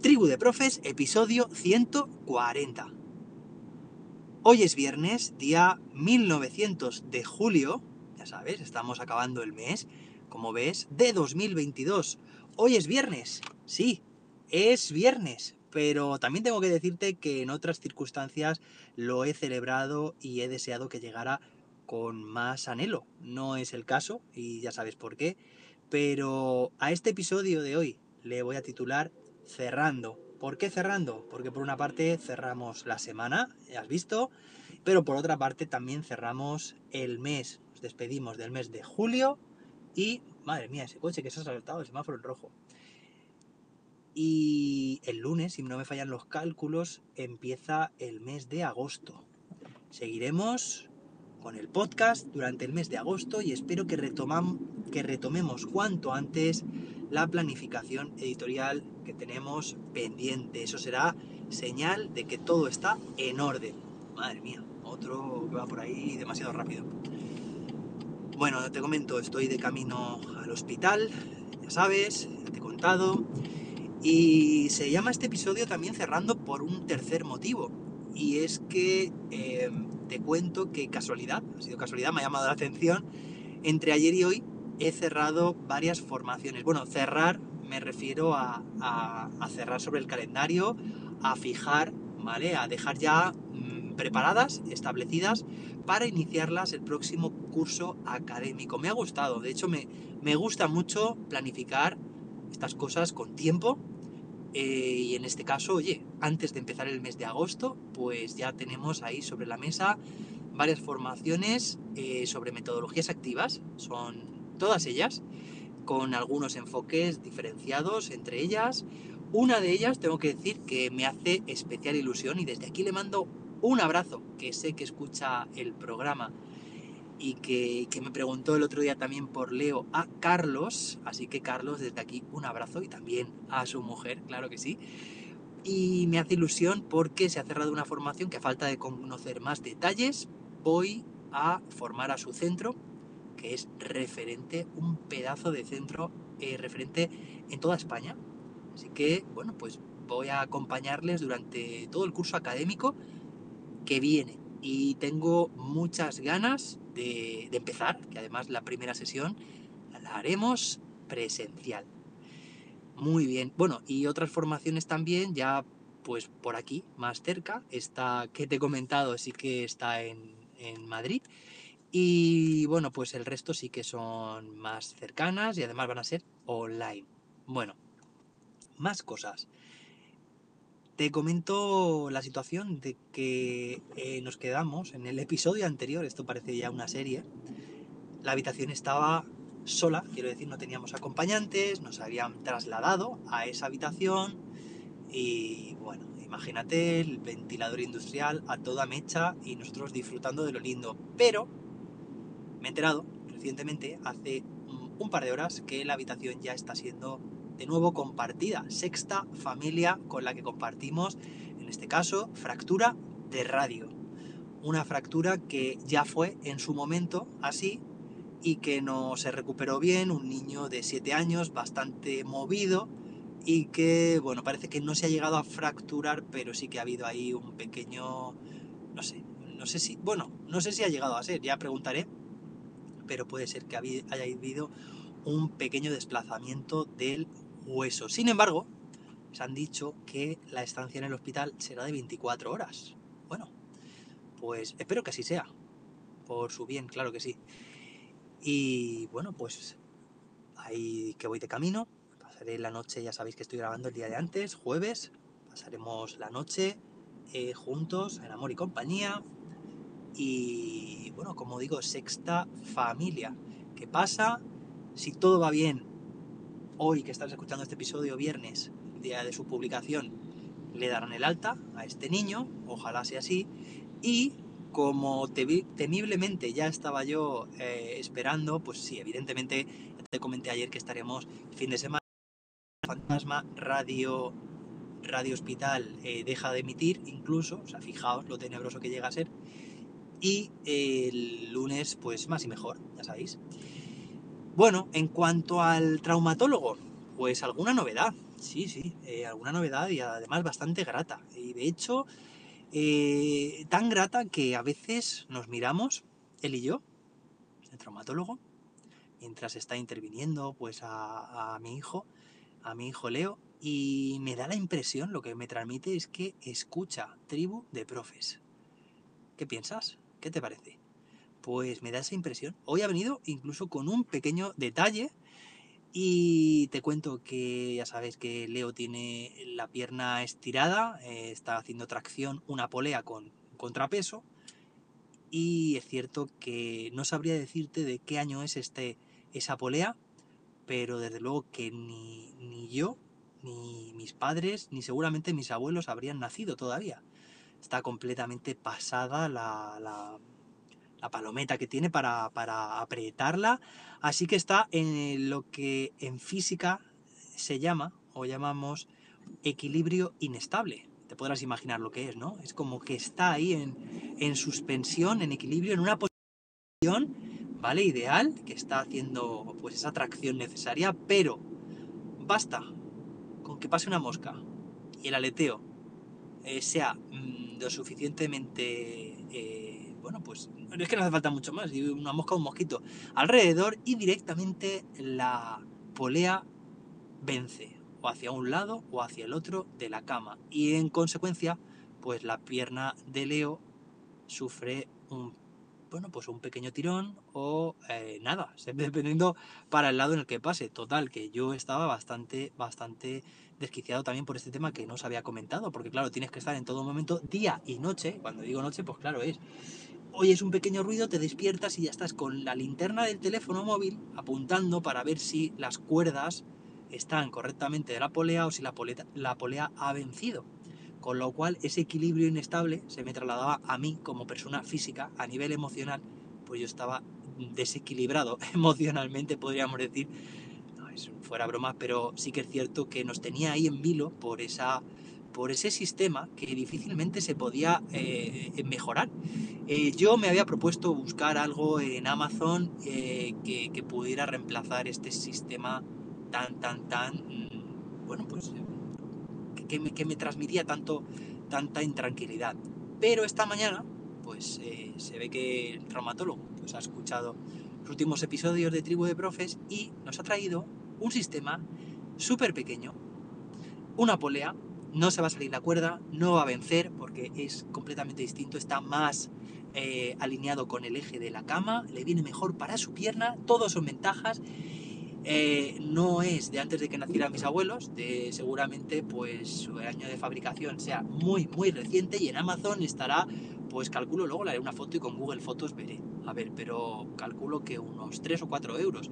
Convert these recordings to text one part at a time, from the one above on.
Tribu de Profes, episodio 140. Hoy es viernes, día 1900 de julio, ya sabes, estamos acabando el mes, como ves, de 2022. Hoy es viernes, sí, es viernes, pero también tengo que decirte que en otras circunstancias lo he celebrado y he deseado que llegara con más anhelo. No es el caso, y ya sabes por qué, pero a este episodio de hoy le voy a titular cerrando. ¿Por qué cerrando? Porque por una parte cerramos la semana, ya has visto, pero por otra parte también cerramos el mes. Nos despedimos del mes de julio y, madre mía, ese coche que se ha saltado el semáforo en rojo. Y el lunes, si no me fallan los cálculos, empieza el mes de agosto. Seguiremos con el podcast durante el mes de agosto y espero que, que retomemos cuanto antes la planificación editorial que tenemos pendiente. Eso será señal de que todo está en orden. Madre mía, otro que va por ahí demasiado rápido. Bueno, te comento, estoy de camino al hospital, ya sabes, te he contado. Y se llama este episodio también cerrando por un tercer motivo. Y es que em, te cuento que casualidad, ha sido casualidad, me ha llamado la atención, entre ayer y hoy he cerrado varias formaciones. Bueno, cerrar me refiero a, cerrar sobre el calendario, a fijar, ¿vale? A dejar ya mm, preparadas, establecidas, para iniciarlas el próximo curso académico. Me ha gustado, de hecho me, me gusta mucho planificar estas cosas con tiempo. Eh, y en este caso, oye, antes de empezar el mes de agosto, pues ya tenemos ahí sobre la mesa varias formaciones eh, sobre metodologías activas. Son todas ellas, con algunos enfoques diferenciados entre ellas. Una de ellas tengo que decir que me hace especial ilusión y desde aquí le mando un abrazo, que sé que escucha el programa y que, me preguntó el otro día también por Leo a Carlos, así que Carlos desde aquí un abrazo y también a su mujer, claro que sí. Y me hace ilusión porque se ha cerrado una formación que a falta de conocer más detalles voy a formar a su centro que es referente, un pedazo de centro eh, referente en toda España. Así que, bueno, pues voy a acompañarles durante todo el curso académico que viene. Y tengo muchas ganas de, empezar, que además la primera sesión la haremos presencial. Muy bien. Bueno, y otras formaciones también, ya pues por aquí, más cerca. Esta que te he comentado sí que está en, en Madrid. Y bueno, pues el resto sí que son más cercanas y además van a ser online. Bueno, más cosas. Te comento la situación de que eh, nos quedamos en el episodio anterior, esto parece ya una serie. La habitación estaba sola, quiero decir, no teníamos acompañantes, nos habían trasladado a esa habitación y bueno, imagínate el ventilador industrial a toda mecha y nosotros disfrutando de lo lindo. Pero me he enterado recientemente, hace un par de horas, que la habitación ya está siendo de nuevo compartida. Sexta familia con la que compartimos, en este caso, fractura de radio. Una fractura que ya fue en su momento así y que no se recuperó bien, un niño de 7 años bastante movido y que, bueno, parece que no se ha llegado a fracturar, pero sí que ha habido ahí un pequeño, no sé, no sé si, bueno, no sé si ha llegado a ser, ya preguntaré, pero puede ser que haya habido un pequeño desplazamiento del hueso. Sin embargo, se han dicho que la estancia en el hospital será de 24 horas. Bueno, pues espero que así sea. Por su bien, claro que sí. Y bueno, pues ahí que voy de camino. Pasaré la noche, ya sabéis que estoy grabando el día de antes, jueves. Pasaremos la noche eh, juntos, en amor y compañía. Y bueno, como digo, sexta familia. ¿Qué pasa? Si todo va bien, hoy que estás escuchando este episodio, viernes, día de su publicación, le darán el alta a este niño, ojalá sea así, y como temiblemente ya estaba yo eh, esperando, pues sí, evidentemente, te comenté ayer que estaremos fin de semana, Fantasma Radio, Radio Hospital eh, deja de emitir incluso, o sea, fijaos lo tenebroso que llega a ser, y el lunes pues más y mejor, ya sabéis. Bueno, en cuanto al traumatólogo, pues alguna novedad. Sí, sí, eh, alguna novedad y además bastante grata. Y de hecho, eh, tan grata que a veces nos miramos, él y yo, el traumatólogo, mientras está interviniendo pues a, a mi hijo, a mi hijo Leo, y me da la impresión, lo que me transmite es que escucha tribu de profes. ¿Qué piensas? ¿Qué te parece? Pues me da esa impresión. Hoy ha venido incluso con un pequeño detalle y te cuento que ya sabes que Leo tiene la pierna estirada, eh, está haciendo tracción, una polea con contrapeso. Y es cierto que no sabría decirte de qué año es este, esa polea, pero desde luego que ni, ni yo, ni mis padres, ni seguramente mis abuelos habrían nacido todavía. Está completamente pasada la, la, la palometa que tiene para, para apretarla. Así que está en lo que en física se llama o llamamos equilibrio inestable. Te podrás imaginar lo que es, ¿no? Es como que está ahí en, en suspensión, en equilibrio, en una posición, ¿vale? Ideal, que está haciendo pues esa tracción necesaria, pero basta con que pase una mosca y el aleteo eh, sea mm, lo suficientemente eh, bueno, pues es que no hace falta mucho más, una mosca o un mosquito alrededor y directamente la polea vence, o hacia un lado o hacia el otro de la cama. Y en consecuencia, pues la pierna de Leo sufre un bueno, pues un pequeño tirón o eh, nada, dependiendo para el lado en el que pase. Total, que yo estaba bastante, bastante desquiciado también por este tema que no os había comentado, porque claro, tienes que estar en todo momento, día y noche. Cuando digo noche, pues claro, es oyes un pequeño ruido, te despiertas y ya estás con la linterna del teléfono móvil apuntando para ver si las cuerdas están correctamente de la polea o si la polea, la polea ha vencido. Con lo cual ese equilibrio inestable se me trasladaba a mí como persona física a nivel emocional, pues yo estaba desequilibrado emocionalmente, podríamos decir. No, es fuera broma, pero sí que es cierto que nos tenía ahí en vilo por esa por ese sistema que difícilmente se podía eh, mejorar. Eh, yo me había propuesto buscar algo en Amazon eh, que, que, pudiera reemplazar este sistema tan, tan, tan, mm, bueno, pues que me, que me transmitía tanto, tanta intranquilidad. Pero esta mañana, pues se ve que el traumatólogo pues, ha escuchado los últimos episodios de Tribu de Profes y nos ha traído un sistema súper pequeño, una polea no se va a salir la cuerda, no va a vencer porque es completamente distinto, está más eh, alineado con el eje de la cama, le viene mejor para su pierna, todos son ventajas. Eh, no es de antes de que nacieran mis abuelos, de seguramente pues su año de fabricación sea muy muy reciente y en Amazon estará, pues calculo, luego le haré una foto y con Google Fotos veré. A ver, pero calculo que unos 3 o 4 euros.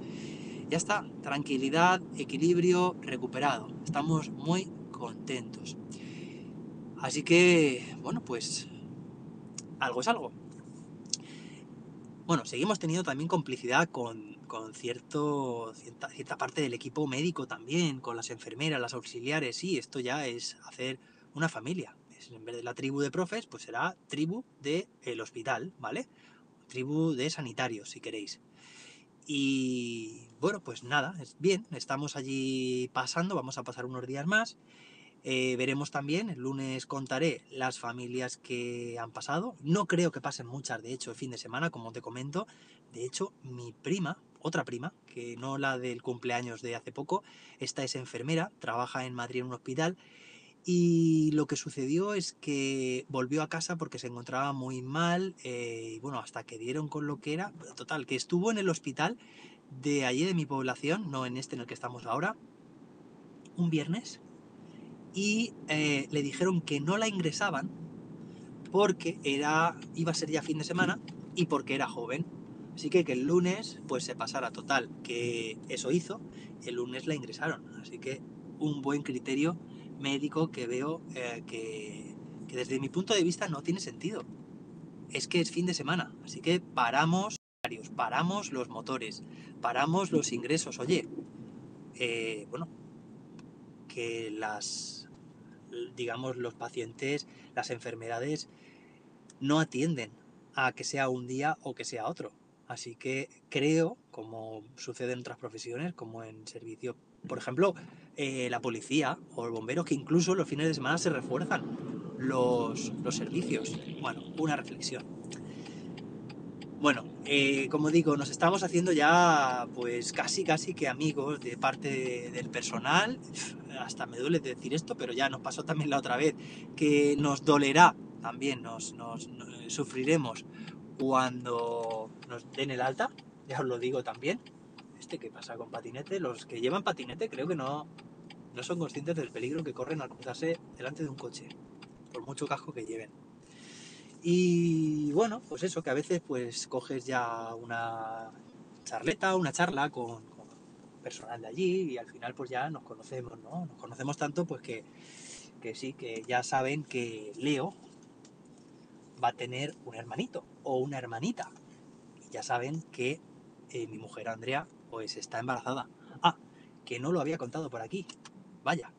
Ya está, tranquilidad, equilibrio, recuperado. Estamos muy contentos. Así que, bueno, pues algo es algo. Bueno, seguimos teniendo también complicidad con, con cierto, cierta, parte del equipo médico también, con las enfermeras, las auxiliares. Sí, esto ya es hacer una familia. en vez de la tribu de profes, pues será tribu del el hospital, ¿vale? Tribu de sanitarios, si queréis. Y bueno, pues nada, es bien, estamos allí pasando, vamos a pasar unos días más. Eh, veremos también, el lunes contaré las familias que han pasado. No creo que pasen muchas, de hecho, el fin de semana, como te comento. De hecho, mi prima, otra prima, que no la del cumpleaños de hace poco, esta es enfermera, trabaja en Madrid en un hospital. Y lo que sucedió es que volvió a casa porque se encontraba muy mal, eh, y bueno, hasta que dieron con lo que era, total, que estuvo en el hospital de allí de mi población, no en este en el que estamos ahora, un viernes y eh, le dijeron que no la ingresaban porque era, iba a ser ya fin de semana y porque era joven. Así que que el lunes pues se pasara total, que eso hizo, el lunes la ingresaron. Así que un buen criterio médico que veo eh, que, desde mi punto de vista no tiene sentido. Es que es fin de semana, así que paramos paramos los motores, paramos los ingresos. Oye, eh, bueno, que las, digamos, los pacientes, las enfermedades no atienden a que sea un día o que sea otro. Así que creo, como sucede en otras profesiones, como en servicio, por ejemplo, eh, la policía o los bomberos, que incluso los fines de semana se refuerzan los, los servicios. Bueno, una reflexión. Bueno, eh, como digo, nos estamos haciendo ya pues casi casi que amigos de parte del personal. Hasta me duele decir esto, pero ya nos pasó también la otra vez, que nos dolerá también, nos, nos, sufriremos cuando nos den el alta, ya os lo digo también. Este que pasa con patinete, los que llevan patinete creo que no, no son conscientes del peligro que corren al cruzarse delante de un coche, por mucho casco que lleven. Y bueno, pues eso, que a veces pues coges ya una charleta, una charla con, personal de allí y al final pues ya nos conocemos, ¿no? Nos conocemos tanto pues que, que sí, que ya saben que Leo va a tener un hermanito o una hermanita. Y ya saben que eh, mi mujer Andrea pues está embarazada. Ah, que no lo había contado por aquí. Vaya.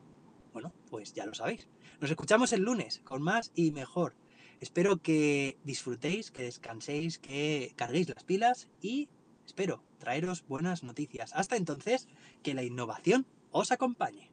Bueno, pues ya lo sabéis. Nos escuchamos el lunes con más y mejor. Espero que disfrutéis, que descanséis, que carguéis las pilas y espero traeros buenas noticias. Hasta entonces, que la innovación os acompañe.